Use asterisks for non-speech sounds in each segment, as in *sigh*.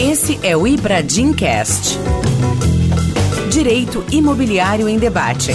Esse é o Ibradim Cast. Direito Imobiliário em Debate.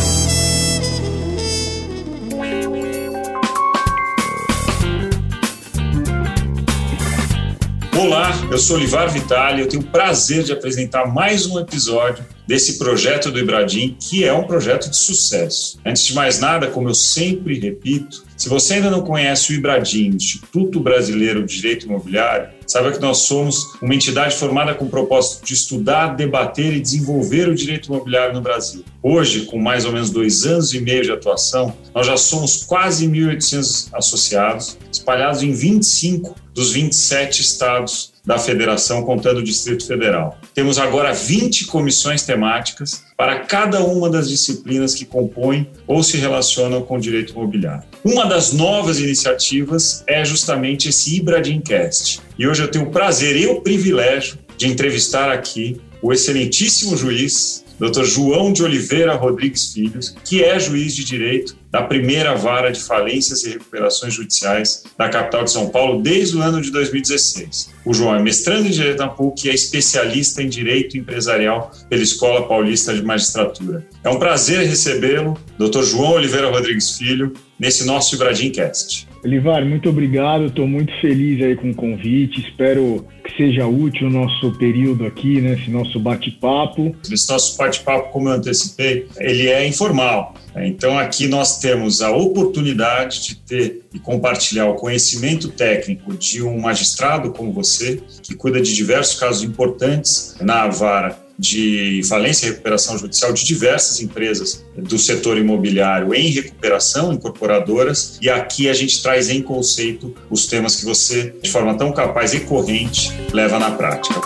Olá, eu sou Olivar Vitali, eu tenho o prazer de apresentar mais um episódio desse projeto do Ibradim, que é um projeto de sucesso. Antes de mais nada, como eu sempre repito, se você ainda não conhece o Ibradim, Instituto Brasileiro de Direito Imobiliário, saiba que nós somos uma entidade formada com o propósito de estudar, debater e desenvolver o direito imobiliário no Brasil. Hoje, com mais ou menos dois anos e meio de atuação, nós já somos quase 1.800 associados, espalhados em 25 dos 27 estados da federação, contando o Distrito Federal. Temos agora 20 comissões temáticas para cada uma das disciplinas que compõem ou se relacionam com o direito imobiliário. Uma das novas iniciativas é justamente esse Ibradimcast. E hoje eu tenho o prazer e o privilégio de entrevistar aqui o excelentíssimo juiz Dr. João de Oliveira Rodrigues Filhos, que é juiz de direito da primeira vara de falências e recuperações judiciais da capital de São Paulo desde o ano de 2016. O João é mestrando em Direito na PUC e é especialista em Direito Empresarial pela Escola Paulista de Magistratura. É um prazer recebê-lo, Dr. João Oliveira Rodrigues Filho, nesse nosso Cast. Olivar, muito obrigado. Estou muito feliz aí com o convite. Espero que seja útil o nosso período aqui, né? Esse nosso bate-papo. Esse nosso bate-papo, como eu antecipei, ele é informal. Então, aqui nós temos a oportunidade de ter e compartilhar o conhecimento técnico de um magistrado como você, que cuida de diversos casos importantes na vara de falência e recuperação judicial de diversas empresas do setor imobiliário em recuperação, incorporadoras, e aqui a gente traz em conceito os temas que você, de forma tão capaz e corrente, leva na prática.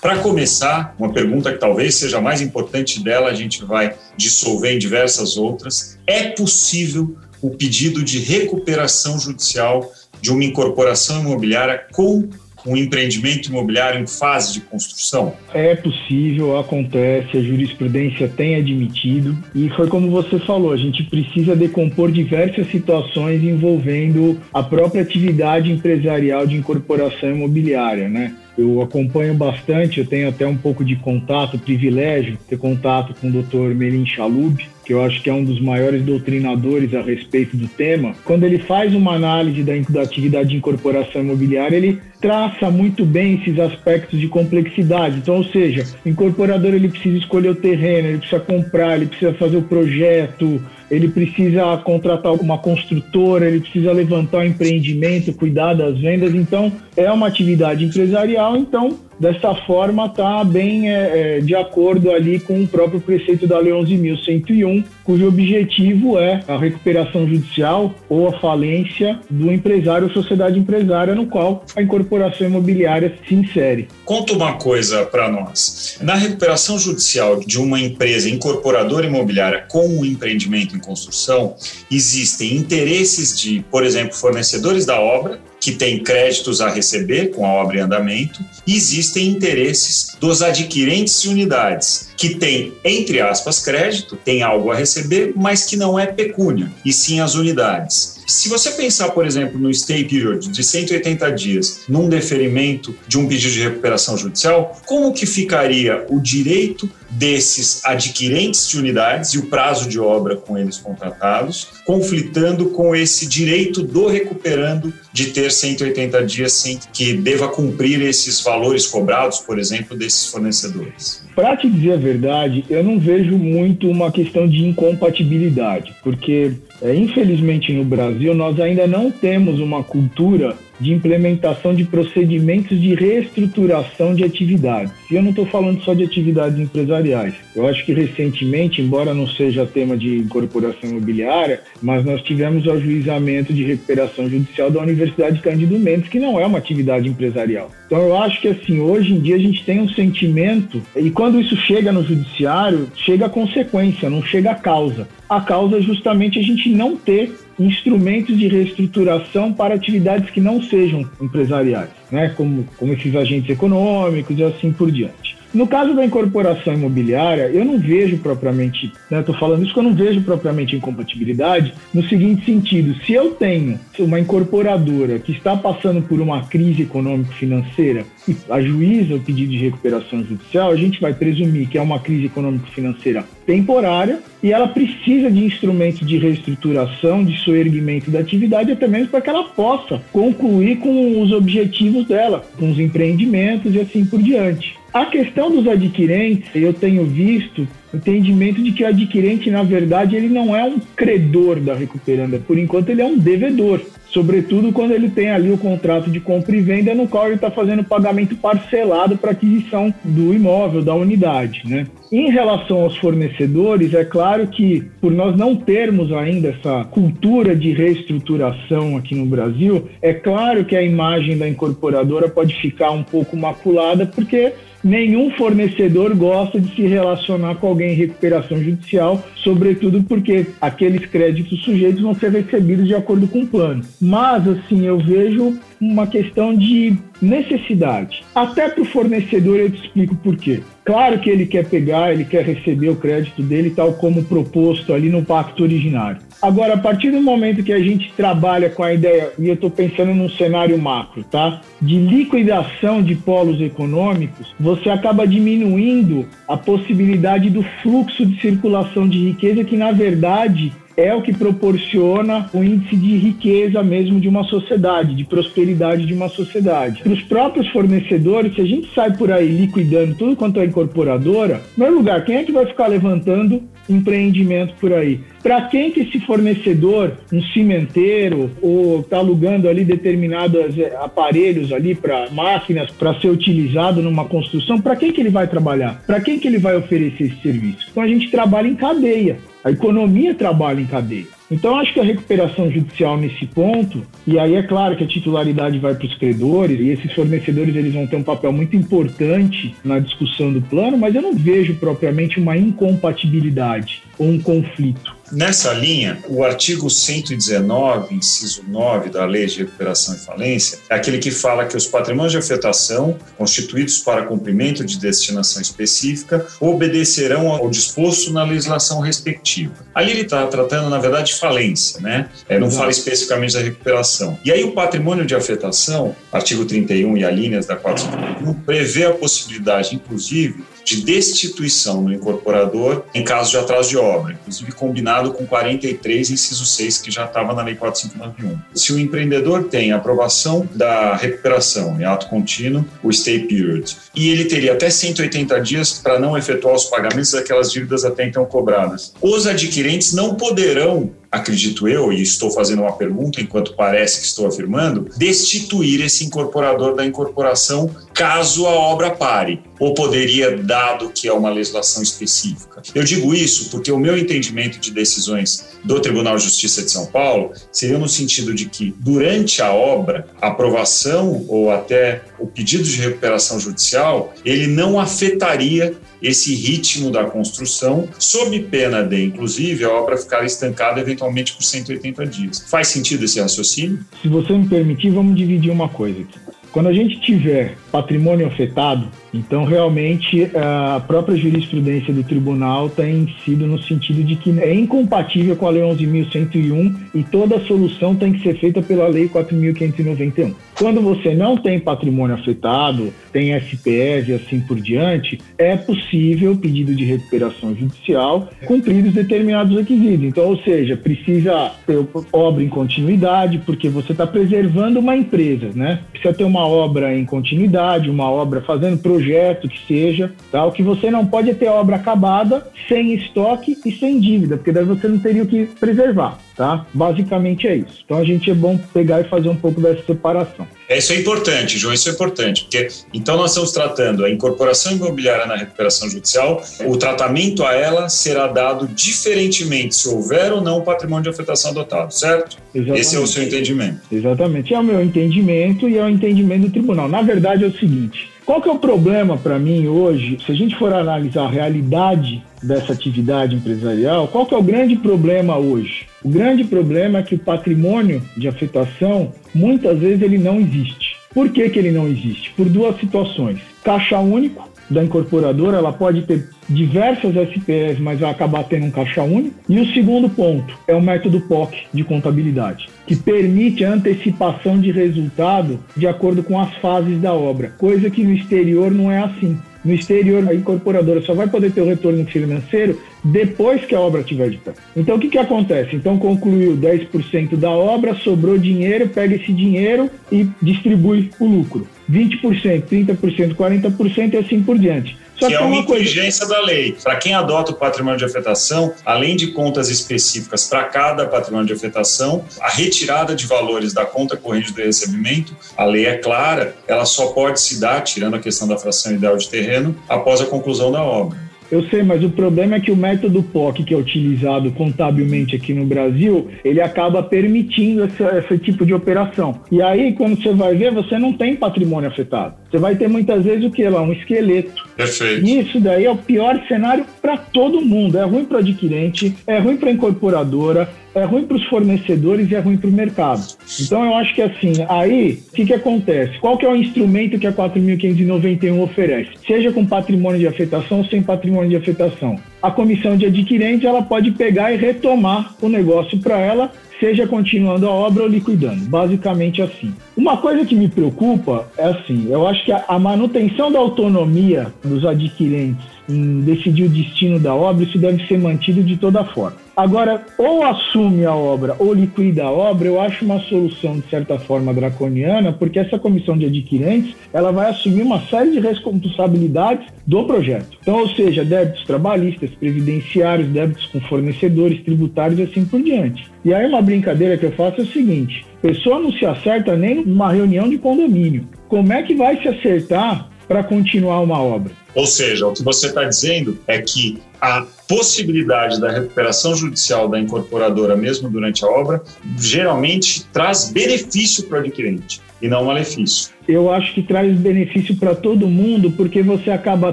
Para começar, uma pergunta que talvez seja a mais importante dela, a gente vai dissolver em diversas outras. É possível o pedido de recuperação judicial de uma incorporação imobiliária com um empreendimento imobiliário em fase de construção? É possível, acontece, a jurisprudência tem admitido e foi como você falou, a gente precisa decompor diversas situações envolvendo a própria atividade empresarial de incorporação imobiliária, né? Eu acompanho bastante, eu tenho até um pouco de contato, privilégio, ter contato com o Dr. Melin Chalub, que eu acho que é um dos maiores doutrinadores a respeito do tema. Quando ele faz uma análise da, da atividade de incorporação imobiliária, ele traça muito bem esses aspectos de complexidade. Então, ou seja, o incorporador ele precisa escolher o terreno, ele precisa comprar, ele precisa fazer o projeto, ele precisa contratar uma construtora, ele precisa levantar o um empreendimento, cuidar das vendas. Então, é uma atividade empresarial, então dessa forma está bem é, é, de acordo ali com o próprio preceito da Lei 11.101, cujo objetivo é a recuperação judicial ou a falência do empresário ou sociedade empresária no qual a incorporação imobiliária se insere. Conta uma coisa para nós. Na recuperação judicial de uma empresa incorporadora imobiliária com um empreendimento em construção, existem interesses de, por exemplo, fornecedores da obra que tem créditos a receber com a obra em andamento, e existem interesses dos adquirentes de unidades, que têm, entre aspas, crédito, tem algo a receber, mas que não é pecúnia, e sim as unidades. Se você pensar, por exemplo, no stay period de 180 dias, num deferimento de um pedido de recuperação judicial, como que ficaria o direito desses adquirentes de unidades e o prazo de obra com eles contratados, conflitando com esse direito do recuperando de ter 180 dias sem que deva cumprir esses valores cobrados, por exemplo, desses fornecedores? Para te dizer a verdade, eu não vejo muito uma questão de incompatibilidade, porque é, infelizmente no Brasil nós ainda não temos uma cultura de implementação de procedimentos de reestruturação de atividades. E eu não estou falando só de atividades empresariais. Eu acho que recentemente, embora não seja tema de incorporação imobiliária, mas nós tivemos o ajuizamento de recuperação judicial da Universidade Cândido Mendes, que não é uma atividade empresarial. Então eu acho que assim, hoje em dia a gente tem um sentimento, e quando isso chega no judiciário, chega a consequência, não chega a causa. A causa é justamente a gente não ter instrumentos de reestruturação para atividades que não sejam empresariais, né? como, como esses agentes econômicos e assim por diante. No caso da incorporação imobiliária, eu não vejo propriamente, né, estou falando isso que eu não vejo propriamente incompatibilidade, no seguinte sentido: se eu tenho uma incorporadora que está passando por uma crise econômico-financeira *laughs* ajuiza o pedido de recuperação judicial, a gente vai presumir que é uma crise econômico-financeira temporária e ela precisa de instrumentos de reestruturação, de soerguimento da atividade, até mesmo para que ela possa concluir com os objetivos dela, com os empreendimentos e assim por diante. A questão dos adquirentes, eu tenho visto entendimento de que o adquirente, na verdade, ele não é um credor da recuperanda, por enquanto ele é um devedor sobretudo quando ele tem ali o contrato de compra e venda no qual ele está fazendo pagamento parcelado para aquisição do imóvel, da unidade, né? Em relação aos fornecedores, é claro que por nós não termos ainda essa cultura de reestruturação aqui no Brasil, é claro que a imagem da incorporadora pode ficar um pouco maculada porque nenhum fornecedor gosta de se relacionar com alguém em recuperação judicial, sobretudo porque aqueles créditos sujeitos vão ser recebidos de acordo com o plano. Mas, assim, eu vejo uma questão de necessidade. Até para o fornecedor eu te explico por quê. Claro que ele quer pegar, ele quer receber o crédito dele, tal como proposto ali no pacto originário. Agora, a partir do momento que a gente trabalha com a ideia, e eu estou pensando num cenário macro, tá? De liquidação de polos econômicos, você acaba diminuindo a possibilidade do fluxo de circulação de riqueza, que na verdade é o que proporciona o índice de riqueza mesmo de uma sociedade, de prosperidade de uma sociedade. Para os próprios fornecedores, se a gente sai por aí liquidando tudo quanto é incorporadora, em primeiro lugar, quem é que vai ficar levantando empreendimento por aí? Para quem que esse fornecedor, um cimenteiro, ou está alugando ali determinados eh, aparelhos ali para máquinas para ser utilizado numa construção, para quem que ele vai trabalhar? Para quem que ele vai oferecer esse serviço? Então a gente trabalha em cadeia. A economia trabalha em cadeia. Então, acho que a recuperação judicial nesse ponto, e aí é claro que a titularidade vai para os credores, e esses fornecedores eles vão ter um papel muito importante na discussão do plano, mas eu não vejo propriamente uma incompatibilidade ou um conflito. Nessa linha, o artigo 119, inciso 9 da Lei de Recuperação e Falência, é aquele que fala que os patrimônios de afetação, constituídos para cumprimento de destinação específica, obedecerão ao disposto na legislação respectiva. Ali ele está tratando, na verdade, de falência, né? É, não fala especificamente da recuperação. E aí o patrimônio de afetação, artigo 31 e alíneas da 451, prevê a possibilidade, inclusive, de destituição no incorporador em caso de atraso de obra, inclusive combinado com 43, inciso 6, que já estava na Lei 4591. Se o empreendedor tem aprovação da recuperação em ato contínuo, o stay period, e ele teria até 180 dias para não efetuar os pagamentos daquelas dívidas até então cobradas. Os adquirentes não poderão acredito eu, e estou fazendo uma pergunta enquanto parece que estou afirmando, destituir esse incorporador da incorporação caso a obra pare, ou poderia, dado que é uma legislação específica. Eu digo isso porque o meu entendimento de decisões do Tribunal de Justiça de São Paulo seria no sentido de que, durante a obra, a aprovação ou até o pedido de recuperação judicial, ele não afetaria esse ritmo da construção, sob pena de, inclusive, a obra ficar estancada eventualmente por 180 dias. Faz sentido esse raciocínio? Se você me permitir, vamos dividir uma coisa aqui. Quando a gente tiver patrimônio afetado, então realmente a própria jurisprudência do tribunal tem sido no sentido de que é incompatível com a Lei 11.101 e toda solução tem que ser feita pela Lei 4.591. Quando você não tem patrimônio afetado, tem SPS e assim por diante, é possível pedido de recuperação judicial cumpridos determinados requisitos. Então, ou seja, precisa ter obra em continuidade, porque você está preservando uma empresa, né? Precisa ter uma obra em continuidade, uma obra fazendo projeto que seja, tá? O que você não pode é ter obra acabada, sem estoque e sem dívida, porque daí você não teria o que preservar tá? Basicamente é isso. Então a gente é bom pegar e fazer um pouco dessa separação. É, isso é importante, João, isso é importante, porque então nós estamos tratando a incorporação imobiliária na recuperação judicial, o tratamento a ela será dado diferentemente se houver ou não patrimônio de afetação adotado, certo? Exatamente. Esse é o seu entendimento. Exatamente, é o meu entendimento e é o entendimento do tribunal. Na verdade é o seguinte, qual que é o problema para mim hoje, se a gente for analisar a realidade dessa atividade empresarial, qual que é o grande problema hoje? O grande problema é que o patrimônio de afetação, muitas vezes ele não existe. Por que, que ele não existe? Por duas situações. Caixa único, da incorporadora, ela pode ter diversas SPEs, mas vai acabar tendo um caixa único. E o segundo ponto é o método POC de contabilidade, que permite a antecipação de resultado de acordo com as fases da obra, coisa que no exterior não é assim. No exterior, a incorporadora só vai poder ter o retorno financeiro depois que a obra estiver de pé. Então, o que, que acontece? Então, concluiu 10% da obra, sobrou dinheiro, pega esse dinheiro e distribui o lucro. 20%, 30%, 40% e assim por diante. Só que, que é uma, inteligência coisa... da lei. Para quem adota o patrimônio de afetação, além de contas específicas para cada patrimônio de afetação, a retirada de valores da conta corrente do recebimento, a lei é clara, ela só pode se dar, tirando a questão da fração ideal de terreno, após a conclusão da obra. Eu sei, mas o problema é que o método POC que é utilizado contabilmente aqui no Brasil, ele acaba permitindo esse, esse tipo de operação. E aí, quando você vai ver, você não tem patrimônio afetado. Você vai ter muitas vezes o que lá? Um esqueleto. Perfeito. E isso daí é o pior cenário para todo mundo. É ruim para o adquirente, é ruim para a incorporadora, é ruim para os fornecedores e é ruim para o mercado. Então eu acho que assim, aí o que, que acontece? Qual que é o instrumento que a 4.591 oferece? Seja com patrimônio de afetação ou sem patrimônio de afetação. A comissão de adquirente ela pode pegar e retomar o negócio para ela seja continuando a obra ou liquidando. Basicamente assim. Uma coisa que me preocupa é assim, eu acho que a manutenção da autonomia dos adquirentes em decidir o destino da obra, isso deve ser mantido de toda forma. Agora, ou assume a obra ou liquida a obra, eu acho uma solução de certa forma draconiana, porque essa comissão de adquirentes, ela vai assumir uma série de responsabilidades do projeto. Então, ou seja, débitos trabalhistas, previdenciários, débitos com fornecedores, tributários e assim por diante. E aí uma brincadeira que eu faço é o seguinte, pessoa não se acerta nem numa reunião de condomínio. Como é que vai se acertar para continuar uma obra? Ou seja, o que você está dizendo é que a possibilidade da recuperação judicial da incorporadora, mesmo durante a obra, geralmente traz benefício para o adquirente e não malefício. Eu acho que traz benefício para todo mundo, porque você acaba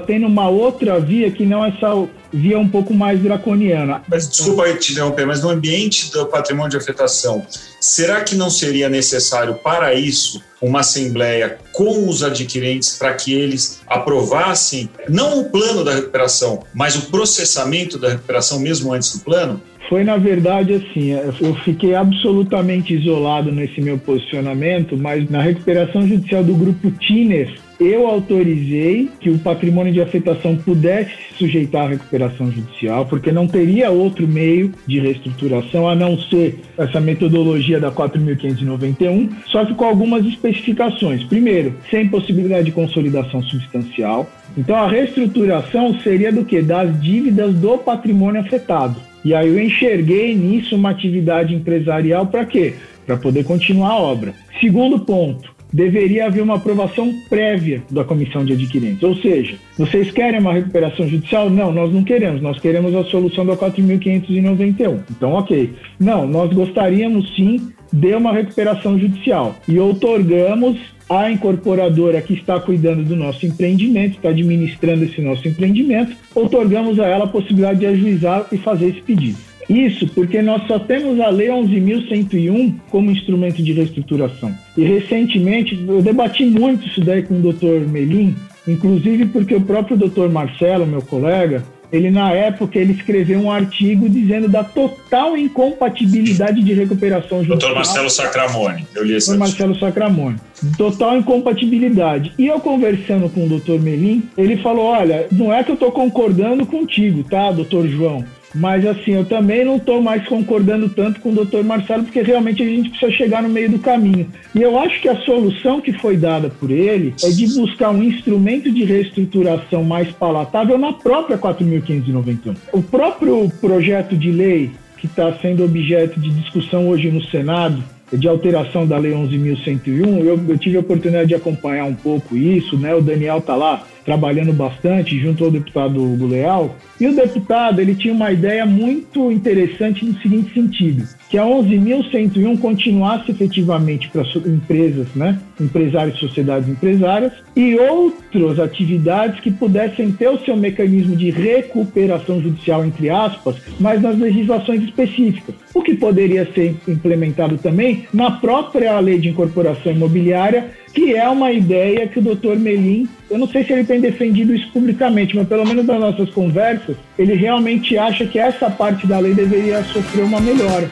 tendo uma outra via que não é essa via um pouco mais draconiana. Mas desculpa te interromper, mas no ambiente do patrimônio de afetação, será que não seria necessário para isso uma assembleia com os adquirentes para que eles aprovassem não o plano da recuperação, mas o processamento da recuperação mesmo antes do plano? Foi, na verdade, assim, eu fiquei absolutamente isolado nesse meu posicionamento, mas na recuperação judicial do grupo Tiner, eu autorizei que o patrimônio de afetação pudesse se sujeitar à recuperação judicial, porque não teria outro meio de reestruturação a não ser essa metodologia da 4.591, só que com algumas especificações. Primeiro, sem possibilidade de consolidação substancial. Então, a reestruturação seria do que? Das dívidas do patrimônio afetado. E aí eu enxerguei nisso uma atividade empresarial para quê? Para poder continuar a obra. Segundo ponto, deveria haver uma aprovação prévia da comissão de adquirentes. Ou seja, vocês querem uma recuperação judicial? Não, nós não queremos. Nós queremos a solução da 4.591. Então, ok. Não, nós gostaríamos sim de uma recuperação judicial. E outorgamos a incorporadora que está cuidando do nosso empreendimento, está administrando esse nosso empreendimento, otorgamos a ela a possibilidade de ajuizar e fazer esse pedido. Isso porque nós só temos a Lei 11.101 como instrumento de reestruturação. E recentemente eu debati muito isso daí com o Dr. Melim, inclusive porque o próprio Dr. Marcelo, meu colega, ele na época ele escreveu um artigo dizendo da total incompatibilidade de recuperação judicial. Doutor Marcelo Sacramone, eu li esse Doutor Marcelo Sacramone. Total incompatibilidade. E eu conversando com o doutor Melim, ele falou: olha, não é que eu estou concordando contigo, tá, doutor João? Mas assim, eu também não estou mais concordando tanto com o doutor Marcelo, porque realmente a gente precisa chegar no meio do caminho. E eu acho que a solução que foi dada por ele é de buscar um instrumento de reestruturação mais palatável na própria 4.591. O próprio projeto de lei que está sendo objeto de discussão hoje no Senado, de alteração da Lei 11.101, eu, eu tive a oportunidade de acompanhar um pouco isso, né? O Daniel está lá trabalhando bastante junto ao deputado Hugo Leal. E o deputado ele tinha uma ideia muito interessante no seguinte sentido, que a 11.101 continuasse efetivamente para empresas, né, empresários sociedades empresárias, e outras atividades que pudessem ter o seu mecanismo de recuperação judicial, entre aspas, mas nas legislações específicas. O que poderia ser implementado também na própria lei de incorporação imobiliária, que é uma ideia que o doutor Melim, eu não sei se ele tem defendido isso publicamente, mas pelo menos nas nossas conversas, ele realmente acha que essa parte da lei deveria sofrer uma melhora.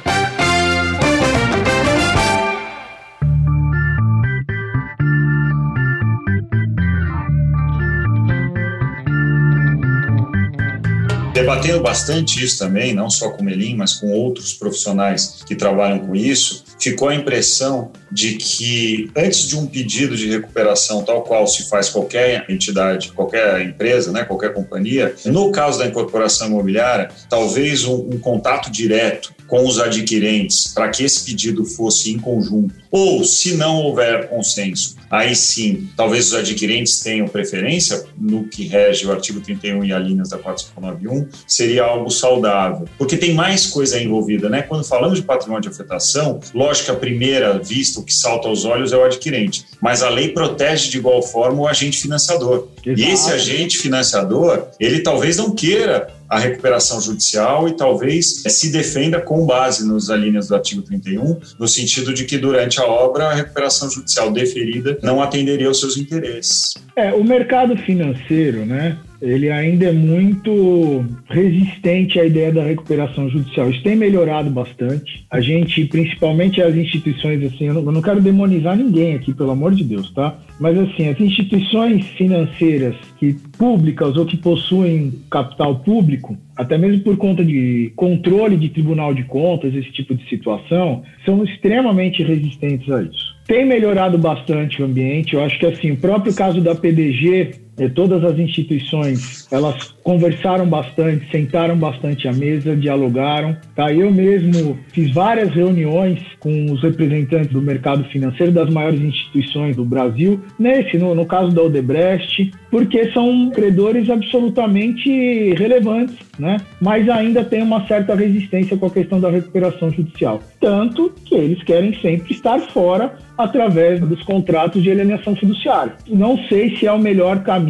debatendo bastante isso também, não só com o Melim, mas com outros profissionais que trabalham com isso, ficou a impressão de que antes de um pedido de recuperação, tal qual se faz qualquer entidade, qualquer empresa, né, qualquer companhia, no caso da incorporação imobiliária, talvez um, um contato direto com os adquirentes para que esse pedido fosse em conjunto, ou se não houver consenso, aí sim, talvez os adquirentes tenham preferência no que rege o artigo 31 e a linhas da 4591, seria algo saudável, porque tem mais coisa envolvida, né? Quando falamos de patrimônio de afetação, lógico que a primeira vista, o que salta aos olhos é o adquirente, mas a lei protege de igual forma o agente financiador. Exato. E esse agente financiador, ele talvez não queira a recuperação judicial e talvez se defenda com base nos alíneas do artigo 31, no sentido de que durante a obra a recuperação judicial deferida não atenderia aos seus interesses. É, o mercado financeiro, né? Ele ainda é muito resistente à ideia da recuperação judicial. Isso tem melhorado bastante. A gente, principalmente as instituições, assim, eu não, eu não quero demonizar ninguém aqui, pelo amor de Deus, tá? Mas assim, as instituições financeiras que públicas ou que possuem capital público, até mesmo por conta de controle de tribunal de contas, esse tipo de situação, são extremamente resistentes a isso. Tem melhorado bastante o ambiente. Eu acho que assim, o próprio caso da PDG é, todas as instituições elas conversaram bastante, sentaram bastante à mesa, dialogaram. Tá? Eu mesmo fiz várias reuniões com os representantes do mercado financeiro das maiores instituições do Brasil, nesse, no, no caso da Odebrecht, porque são credores absolutamente relevantes, né? mas ainda tem uma certa resistência com a questão da recuperação judicial. Tanto que eles querem sempre estar fora através dos contratos de alienação fiduciária. Não sei se é o melhor caminho.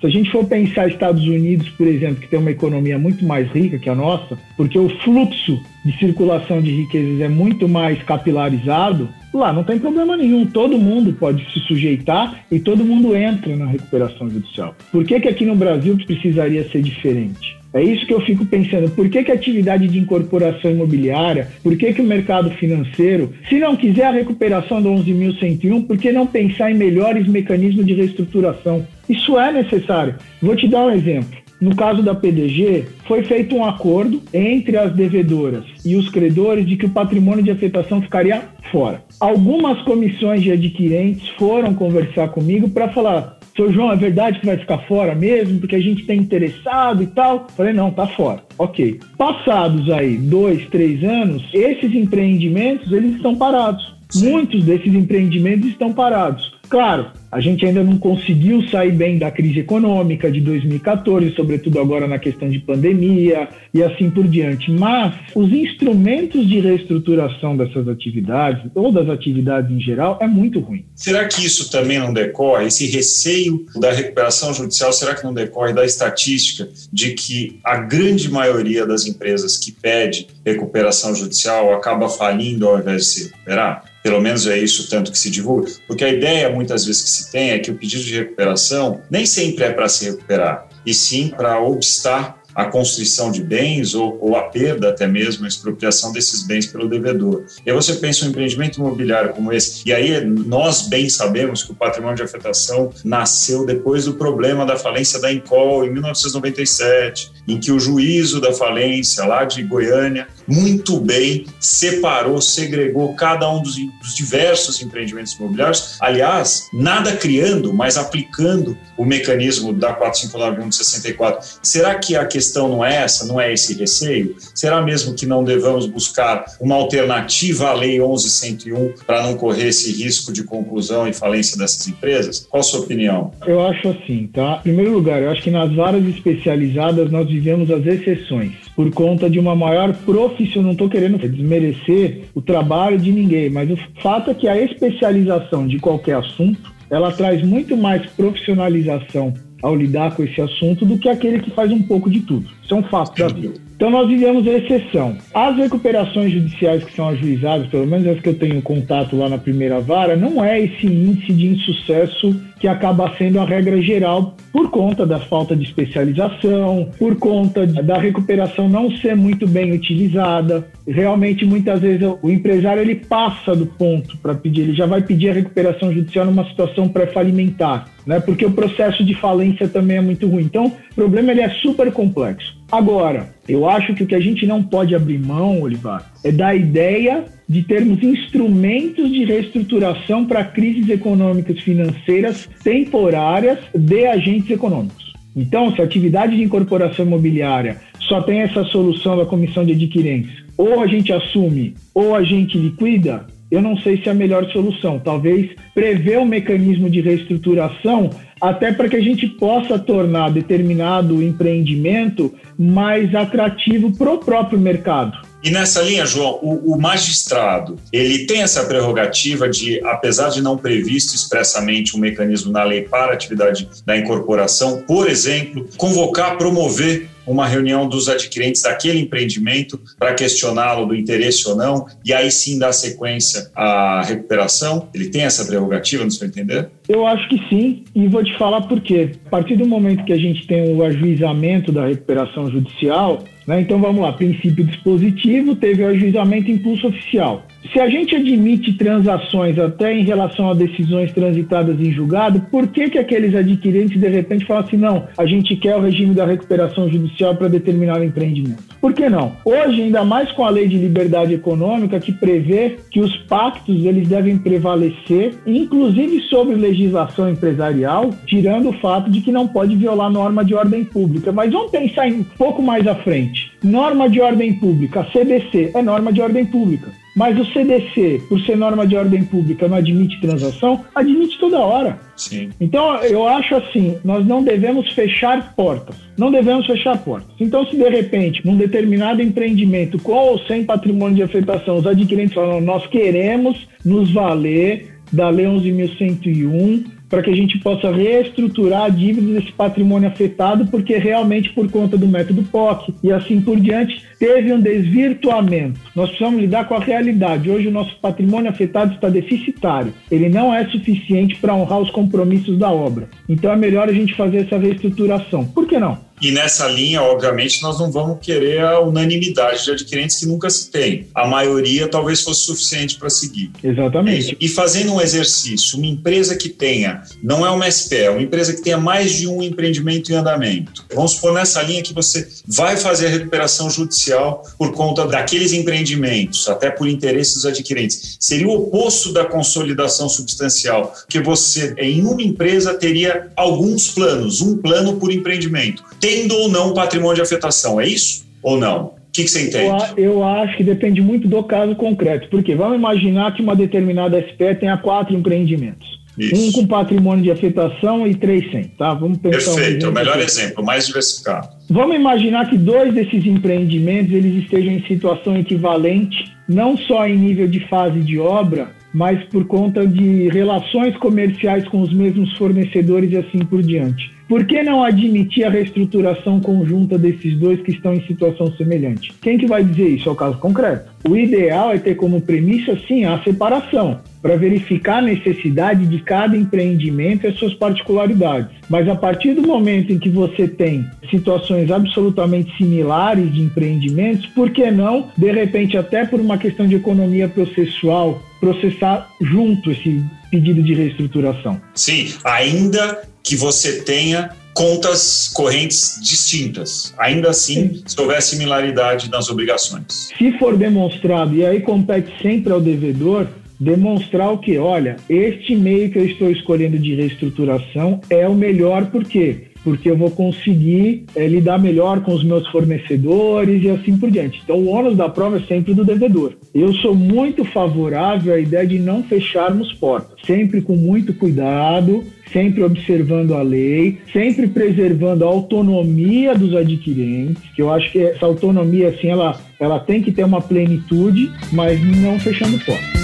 Se a gente for pensar Estados Unidos, por exemplo, que tem uma economia muito mais rica que a nossa, porque o fluxo de circulação de riquezas é muito mais capilarizado, lá não tem problema nenhum. Todo mundo pode se sujeitar e todo mundo entra na recuperação judicial. Por que, que aqui no Brasil precisaria ser diferente? É isso que eu fico pensando. Por que, que a atividade de incorporação imobiliária, por que, que o mercado financeiro, se não quiser a recuperação do 11.101, por que não pensar em melhores mecanismos de reestruturação? Isso é necessário. Vou te dar um exemplo. No caso da PDG, foi feito um acordo entre as devedoras e os credores de que o patrimônio de afetação ficaria fora. Algumas comissões de adquirentes foram conversar comigo para falar: Seu João, é verdade que vai ficar fora mesmo? Porque a gente tem interessado e tal. Falei: Não, tá fora. Ok. Passados aí dois, três anos, esses empreendimentos eles estão parados. Sim. Muitos desses empreendimentos estão parados. Claro, a gente ainda não conseguiu sair bem da crise econômica de 2014, sobretudo agora na questão de pandemia e assim por diante. Mas os instrumentos de reestruturação dessas atividades, ou das atividades em geral, é muito ruim. Será que isso também não decorre, esse receio da recuperação judicial, será que não decorre da estatística de que a grande maioria das empresas que pede recuperação judicial acaba falindo ao invés de se recuperar? Pelo menos é isso tanto que se divulga. Porque a ideia, muitas vezes, que se tem é que o pedido de recuperação nem sempre é para se recuperar, e sim para obstar a constrição de bens ou, ou, a perda até mesmo, a expropriação desses bens pelo devedor. E aí você pensa um empreendimento imobiliário como esse, e aí nós bem sabemos que o patrimônio de afetação nasceu depois do problema da falência da Encol em 1997, em que o juízo da falência lá de Goiânia muito bem separou, segregou cada um dos, dos diversos empreendimentos imobiliários, aliás, nada criando, mas aplicando o mecanismo da 4591 de 64. Será que a questão não é essa, não é esse receio? Será mesmo que não devamos buscar uma alternativa à Lei 11101 para não correr esse risco de conclusão e falência dessas empresas? Qual a sua opinião? Eu acho assim, tá? Em primeiro lugar, eu acho que nas varas especializadas nós vivemos as exceções por conta de uma maior profissionalização não estou querendo desmerecer o trabalho de ninguém, mas o fato é que a especialização de qualquer assunto, ela traz muito mais profissionalização ao lidar com esse assunto do que aquele que faz um pouco de tudo. Isso é um fato da vida. Então nós a exceção. As recuperações judiciais que são ajuizadas, pelo menos as que eu tenho contato lá na primeira vara, não é esse índice de insucesso que acaba sendo a regra geral por conta da falta de especialização, por conta da recuperação não ser muito bem utilizada. Realmente, muitas vezes, o empresário ele passa do ponto para pedir, ele já vai pedir a recuperação judicial numa situação pré-falimentar, né? porque o processo de falência também é muito ruim. Então, o problema ele é super complexo. Agora, eu acho que o que a gente não pode abrir mão, Olivar, é da ideia de termos instrumentos de reestruturação para crises econômicas financeiras temporárias de agentes econômicos. Então, se a atividade de incorporação imobiliária só tem essa solução da comissão de adquirentes, ou a gente assume ou a gente liquida, eu não sei se é a melhor solução. Talvez prever um mecanismo de reestruturação até para que a gente possa tornar determinado empreendimento mais atrativo para o próprio mercado. E nessa linha, João, o, o, magistrado, ele tem essa prerrogativa de, apesar de não previsto expressamente um mecanismo na lei para a atividade da incorporação, por exemplo, convocar, promover uma reunião dos adquirentes daquele empreendimento para questioná-lo do interesse ou não, e aí sim dar sequência à recuperação? Ele tem essa prerrogativa, no seu entender? Eu acho que sim, e vou te falar por quê. A partir do momento que a gente tem o ajuizamento da recuperação judicial, né, então vamos lá, princípio dispositivo, teve o ajuizamento impulso oficial. Se a gente admite transações até em relação a decisões transitadas em julgado, por que, que aqueles adquirentes de repente falam assim, não, a gente quer o regime da recuperação judicial para determinar o empreendimento? Por que não? Hoje, ainda mais com a lei de liberdade econômica que prevê que os pactos eles devem prevalecer, inclusive sobre legislação empresarial, tirando o fato de que não pode violar norma de ordem pública. Mas vamos pensar um pouco mais à frente. Norma de ordem pública, CBC, é norma de ordem pública. Mas o CDC, por ser norma de ordem pública, não admite transação? Admite toda hora. Sim. Então, eu acho assim, nós não devemos fechar portas. Não devemos fechar portas. Então, se de repente, num determinado empreendimento, com ou sem patrimônio de afetação, os adquirentes falam, nós queremos nos valer da Lei 11.101 para que a gente possa reestruturar a dívida desse patrimônio afetado, porque realmente por conta do método POC e assim por diante, teve um desvirtuamento. Nós precisamos lidar com a realidade. Hoje o nosso patrimônio afetado está deficitário. Ele não é suficiente para honrar os compromissos da obra. Então é melhor a gente fazer essa reestruturação. Por que não? E nessa linha, obviamente, nós não vamos querer a unanimidade de adquirentes que nunca se tem. A maioria talvez fosse suficiente para seguir. Exatamente. E fazendo um exercício, uma empresa que tenha, não é uma SPE, é uma empresa que tenha mais de um empreendimento em andamento. Vamos supor nessa linha que você vai fazer a recuperação judicial por conta daqueles empreendimentos, até por interesses dos adquirentes. Seria o oposto da consolidação substancial, que você, em uma empresa, teria alguns planos, um plano por empreendimento. Tem tendo ou não patrimônio de afetação. É isso ou não? O que, que você entende? Eu, eu, acho que depende muito do caso concreto. Porque vamos imaginar que uma determinada SPE tenha quatro empreendimentos. Isso. Um com patrimônio de afetação e três sem, tá? Vamos pensar Perfeito, um o melhor aqui. exemplo, mais diversificado. Vamos imaginar que dois desses empreendimentos eles estejam em situação equivalente, não só em nível de fase de obra, mas por conta de relações comerciais com os mesmos fornecedores e assim por diante. Por que não admitir a reestruturação conjunta desses dois que estão em situação semelhante? Quem que vai dizer isso? É o caso concreto. O ideal é ter como premissa, sim, a separação, para verificar a necessidade de cada empreendimento e as suas particularidades. Mas a partir do momento em que você tem situações absolutamente similares de empreendimentos, por que não, de repente, até por uma questão de economia processual, processar junto esse pedido de reestruturação? Sim, ainda que você tenha contas correntes distintas. Ainda assim, Sim. se houver similaridade nas obrigações. Se for demonstrado, e aí compete sempre ao devedor, demonstrar o que, olha, este meio que eu estou escolhendo de reestruturação é o melhor, por quê? Porque eu vou conseguir é, lidar melhor com os meus fornecedores e assim por diante. Então, o ônus da prova é sempre do devedor. Eu sou muito favorável à ideia de não fecharmos portas, sempre com muito cuidado, sempre observando a lei, sempre preservando a autonomia dos adquirentes, que eu acho que essa autonomia, assim, ela, ela tem que ter uma plenitude, mas não fechando portas.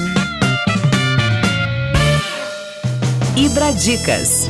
Ibra Dicas.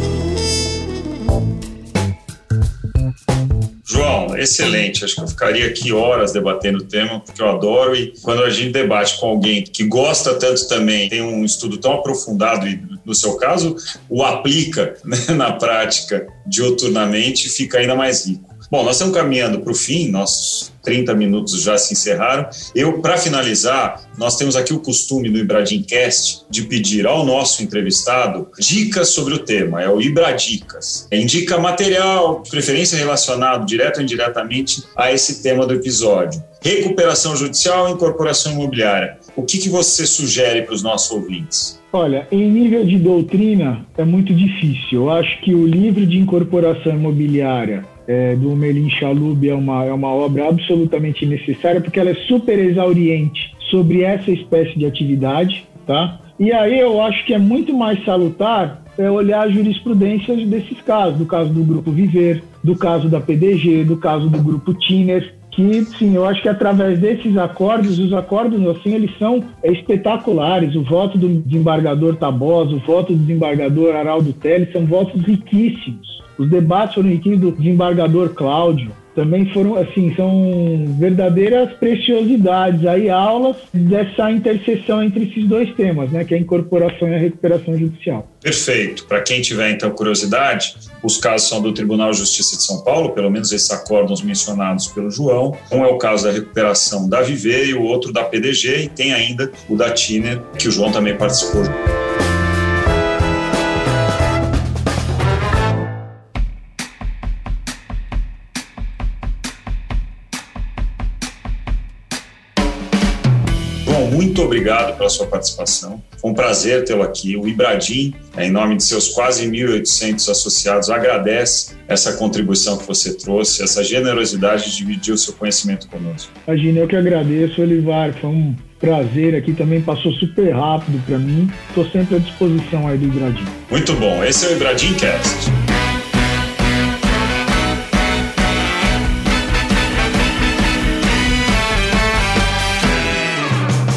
João, excelente. Acho que eu ficaria aqui horas debatendo o tema, porque eu adoro. E quando a gente debate com alguém que gosta tanto também, tem um estudo tão aprofundado e, no seu caso, o aplica *laughs* né, na prática dioturnamente, fica ainda mais rico. Bom, nós estamos caminhando para o fim, nossos 30 minutos já se encerraram. Eu, para finalizar, nós temos aqui o costume no Ibradimcast de pedir ao nosso entrevistado dicas sobre o tema, é o Ibradicas. Indica material, preferência relacionado direto ou indiretamente a esse tema do episódio. Recuperação judicial e incorporação imobiliária. O que, que você sugere para os nossos ouvintes? Olha, em nível de doutrina é muito difícil. Eu acho que o livro de incorporação imobiliária é, do Melin Chalub é uma, é uma obra absolutamente necessária porque ela é super exauriente sobre essa espécie de atividade, tá? E aí eu acho que é muito mais salutar é olhar a jurisprudência desses casos, do caso do Grupo Viver, do caso da PDG, do caso do Grupo Tiner, que, sim, eu acho que através desses acordos, os acordos, assim, eles são espetaculares. O voto do desembargador Tabosa, o voto do desembargador Araldo Teles são votos riquíssimos. Os debates riquíssimos do desembargador Cláudio, também foram, assim, são verdadeiras preciosidades aí, aulas dessa interseção entre esses dois temas, né, que é a incorporação e a recuperação judicial. Perfeito. Para quem tiver, então, curiosidade, os casos são do Tribunal de Justiça de São Paulo, pelo menos esses acordos mencionados pelo João. Um é o caso da recuperação da Viver e o outro da PDG, e tem ainda o da Tiner, que o João também participou. Muito obrigado pela sua participação. Foi um prazer tê-lo aqui. O Ibradim, em nome de seus quase 1.800 associados, agradece essa contribuição que você trouxe, essa generosidade de dividir o seu conhecimento conosco. Imagina, eu que agradeço, Olivar. Foi um prazer aqui também, passou super rápido para mim. Estou sempre à disposição aí do Ibradim. Muito bom. Esse é o Ibradim Cast.